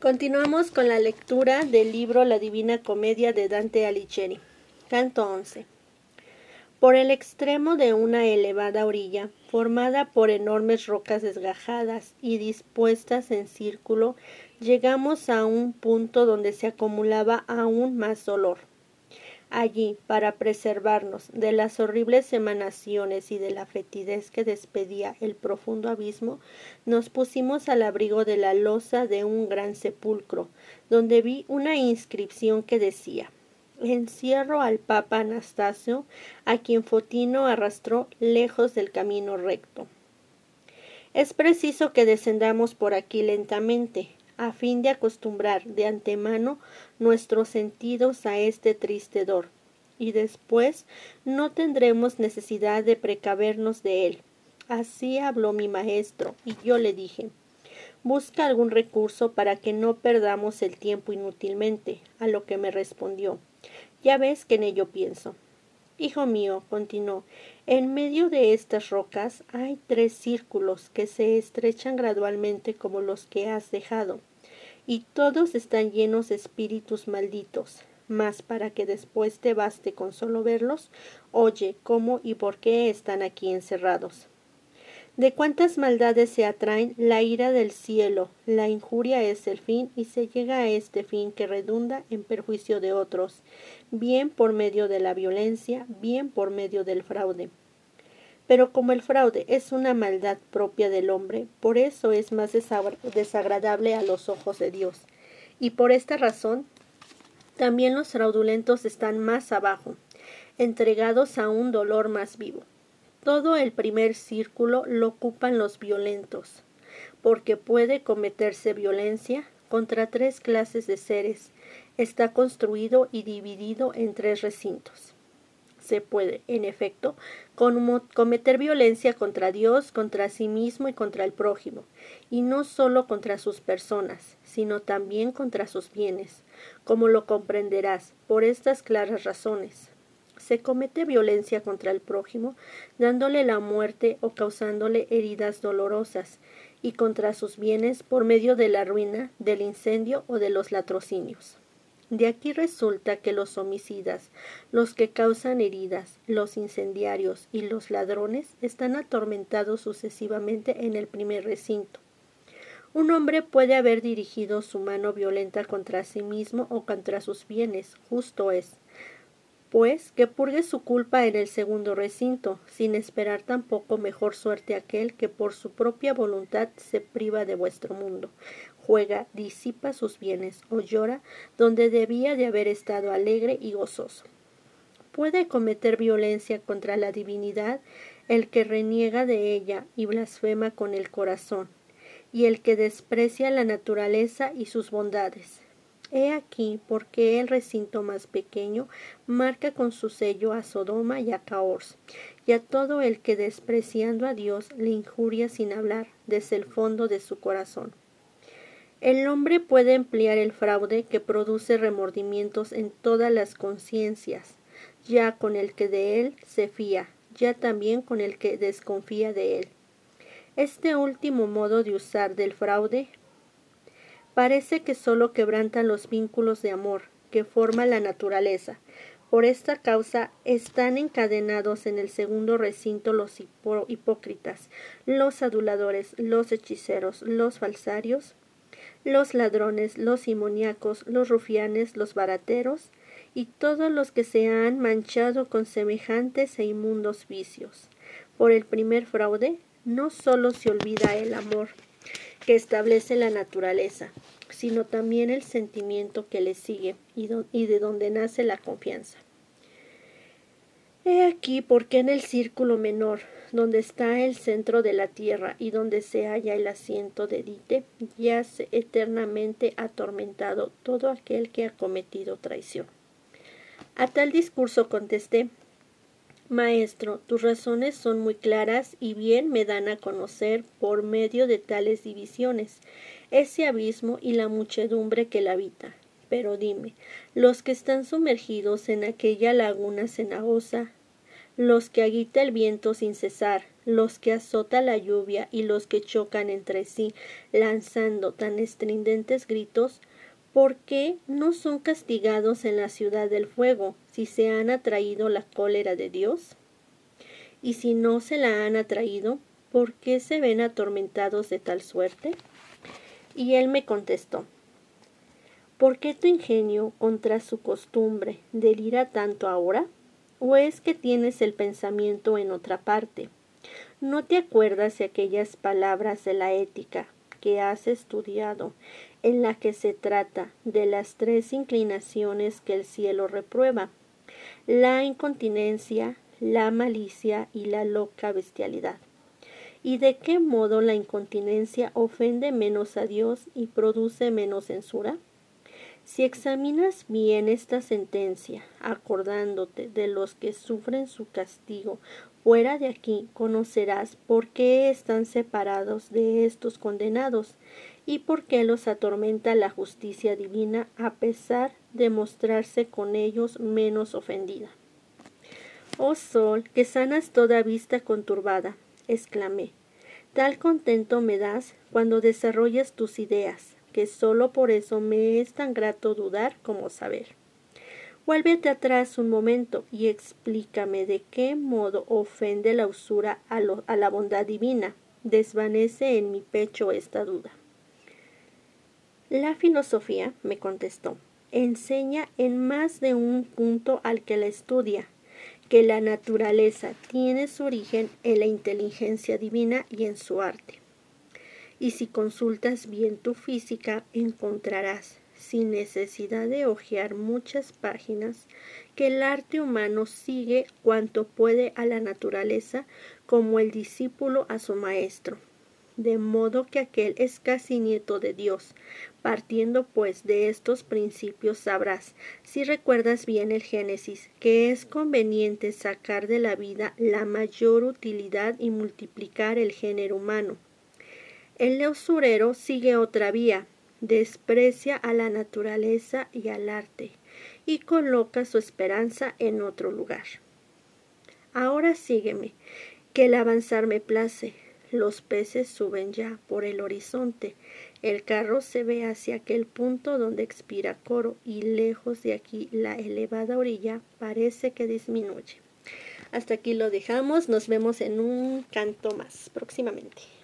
Continuamos con la lectura del libro La Divina Comedia de Dante Alighieri. Canto 11. Por el extremo de una elevada orilla, formada por enormes rocas desgajadas y dispuestas en círculo, llegamos a un punto donde se acumulaba aún más dolor. Allí, para preservarnos de las horribles emanaciones y de la fetidez que despedía el profundo abismo, nos pusimos al abrigo de la losa de un gran sepulcro, donde vi una inscripción que decía Encierro al Papa Anastasio, a quien Fotino arrastró lejos del camino recto. Es preciso que descendamos por aquí lentamente, a fin de acostumbrar de antemano nuestros sentidos a este triste dor, y después no tendremos necesidad de precavernos de él. Así habló mi maestro, y yo le dije Busca algún recurso para que no perdamos el tiempo inútilmente, a lo que me respondió Ya ves que en ello pienso. Hijo mío, continuó, en medio de estas rocas hay tres círculos que se estrechan gradualmente como los que has dejado y todos están llenos de espíritus malditos. Mas para que después te baste con solo verlos, oye cómo y por qué están aquí encerrados. De cuántas maldades se atraen la ira del cielo, la injuria es el fin y se llega a este fin que redunda en perjuicio de otros, bien por medio de la violencia, bien por medio del fraude. Pero como el fraude es una maldad propia del hombre, por eso es más desagradable a los ojos de Dios. Y por esta razón, también los fraudulentos están más abajo, entregados a un dolor más vivo. Todo el primer círculo lo ocupan los violentos, porque puede cometerse violencia contra tres clases de seres. Está construido y dividido en tres recintos se puede, en efecto, cometer violencia contra Dios, contra sí mismo y contra el prójimo, y no sólo contra sus personas, sino también contra sus bienes, como lo comprenderás por estas claras razones. Se comete violencia contra el prójimo, dándole la muerte o causándole heridas dolorosas, y contra sus bienes por medio de la ruina, del incendio o de los latrocinios. De aquí resulta que los homicidas, los que causan heridas, los incendiarios y los ladrones están atormentados sucesivamente en el primer recinto. Un hombre puede haber dirigido su mano violenta contra sí mismo o contra sus bienes, justo es, pues que purgue su culpa en el segundo recinto, sin esperar tampoco mejor suerte aquel que por su propia voluntad se priva de vuestro mundo, juega, disipa sus bienes o llora donde debía de haber estado alegre y gozoso. Puede cometer violencia contra la divinidad el que reniega de ella y blasfema con el corazón, y el que desprecia la naturaleza y sus bondades. He aquí porque el recinto más pequeño marca con su sello a Sodoma y a Caors, y a todo el que despreciando a Dios le injuria sin hablar desde el fondo de su corazón. El hombre puede emplear el fraude que produce remordimientos en todas las conciencias, ya con el que de él se fía, ya también con el que desconfía de él. Este último modo de usar del fraude parece que sólo quebranta los vínculos de amor que forma la naturaleza. Por esta causa están encadenados en el segundo recinto los hipócritas, los aduladores, los hechiceros, los falsarios, los ladrones, los simoniacos, los rufianes, los barateros, y todos los que se han manchado con semejantes e inmundos vicios. Por el primer fraude, no sólo se olvida el amor que establece la naturaleza, sino también el sentimiento que le sigue y, y de donde nace la confianza. He aquí por qué en el círculo menor, donde está el centro de la tierra y donde se halla el asiento de Dite, yace eternamente atormentado todo aquel que ha cometido traición. A tal discurso contesté Maestro, tus razones son muy claras y bien me dan a conocer por medio de tales divisiones ese abismo y la muchedumbre que la habita. Pero dime, los que están sumergidos en aquella laguna cenagosa, los que agita el viento sin cesar, los que azota la lluvia y los que chocan entre sí, lanzando tan estridentes gritos, ¿por qué no son castigados en la ciudad del fuego si se han atraído la cólera de Dios? Y si no se la han atraído, ¿por qué se ven atormentados de tal suerte? Y él me contestó, ¿por qué tu ingenio contra su costumbre delira tanto ahora? ¿O es que tienes el pensamiento en otra parte? ¿No te acuerdas de aquellas palabras de la ética que has estudiado, en la que se trata de las tres inclinaciones que el cielo reprueba? La incontinencia, la malicia y la loca bestialidad. ¿Y de qué modo la incontinencia ofende menos a Dios y produce menos censura? Si examinas bien esta sentencia, acordándote de los que sufren su castigo fuera de aquí, conocerás por qué están separados de estos condenados y por qué los atormenta la justicia divina a pesar de mostrarse con ellos menos ofendida. Oh sol, que sanas toda vista conturbada, exclamé. Tal contento me das cuando desarrollas tus ideas, que solo por eso me es tan grato dudar como saber. Vuélvete atrás un momento y explícame de qué modo ofende la usura a, a la bondad divina. Desvanece en mi pecho esta duda. La filosofía, me contestó, enseña en más de un punto al que la estudia, que la naturaleza tiene su origen en la inteligencia divina y en su arte y si consultas bien tu física encontrarás, sin necesidad de hojear muchas páginas, que el arte humano sigue cuanto puede a la naturaleza como el discípulo a su maestro. De modo que aquel es casi nieto de Dios. Partiendo pues de estos principios sabrás, si recuerdas bien el Génesis, que es conveniente sacar de la vida la mayor utilidad y multiplicar el género humano el usurero sigue otra vía, desprecia a la naturaleza y al arte, y coloca su esperanza en otro lugar. Ahora sígueme, que el avanzar me place. Los peces suben ya por el horizonte, el carro se ve hacia aquel punto donde expira coro, y lejos de aquí la elevada orilla parece que disminuye. Hasta aquí lo dejamos, nos vemos en un canto más próximamente.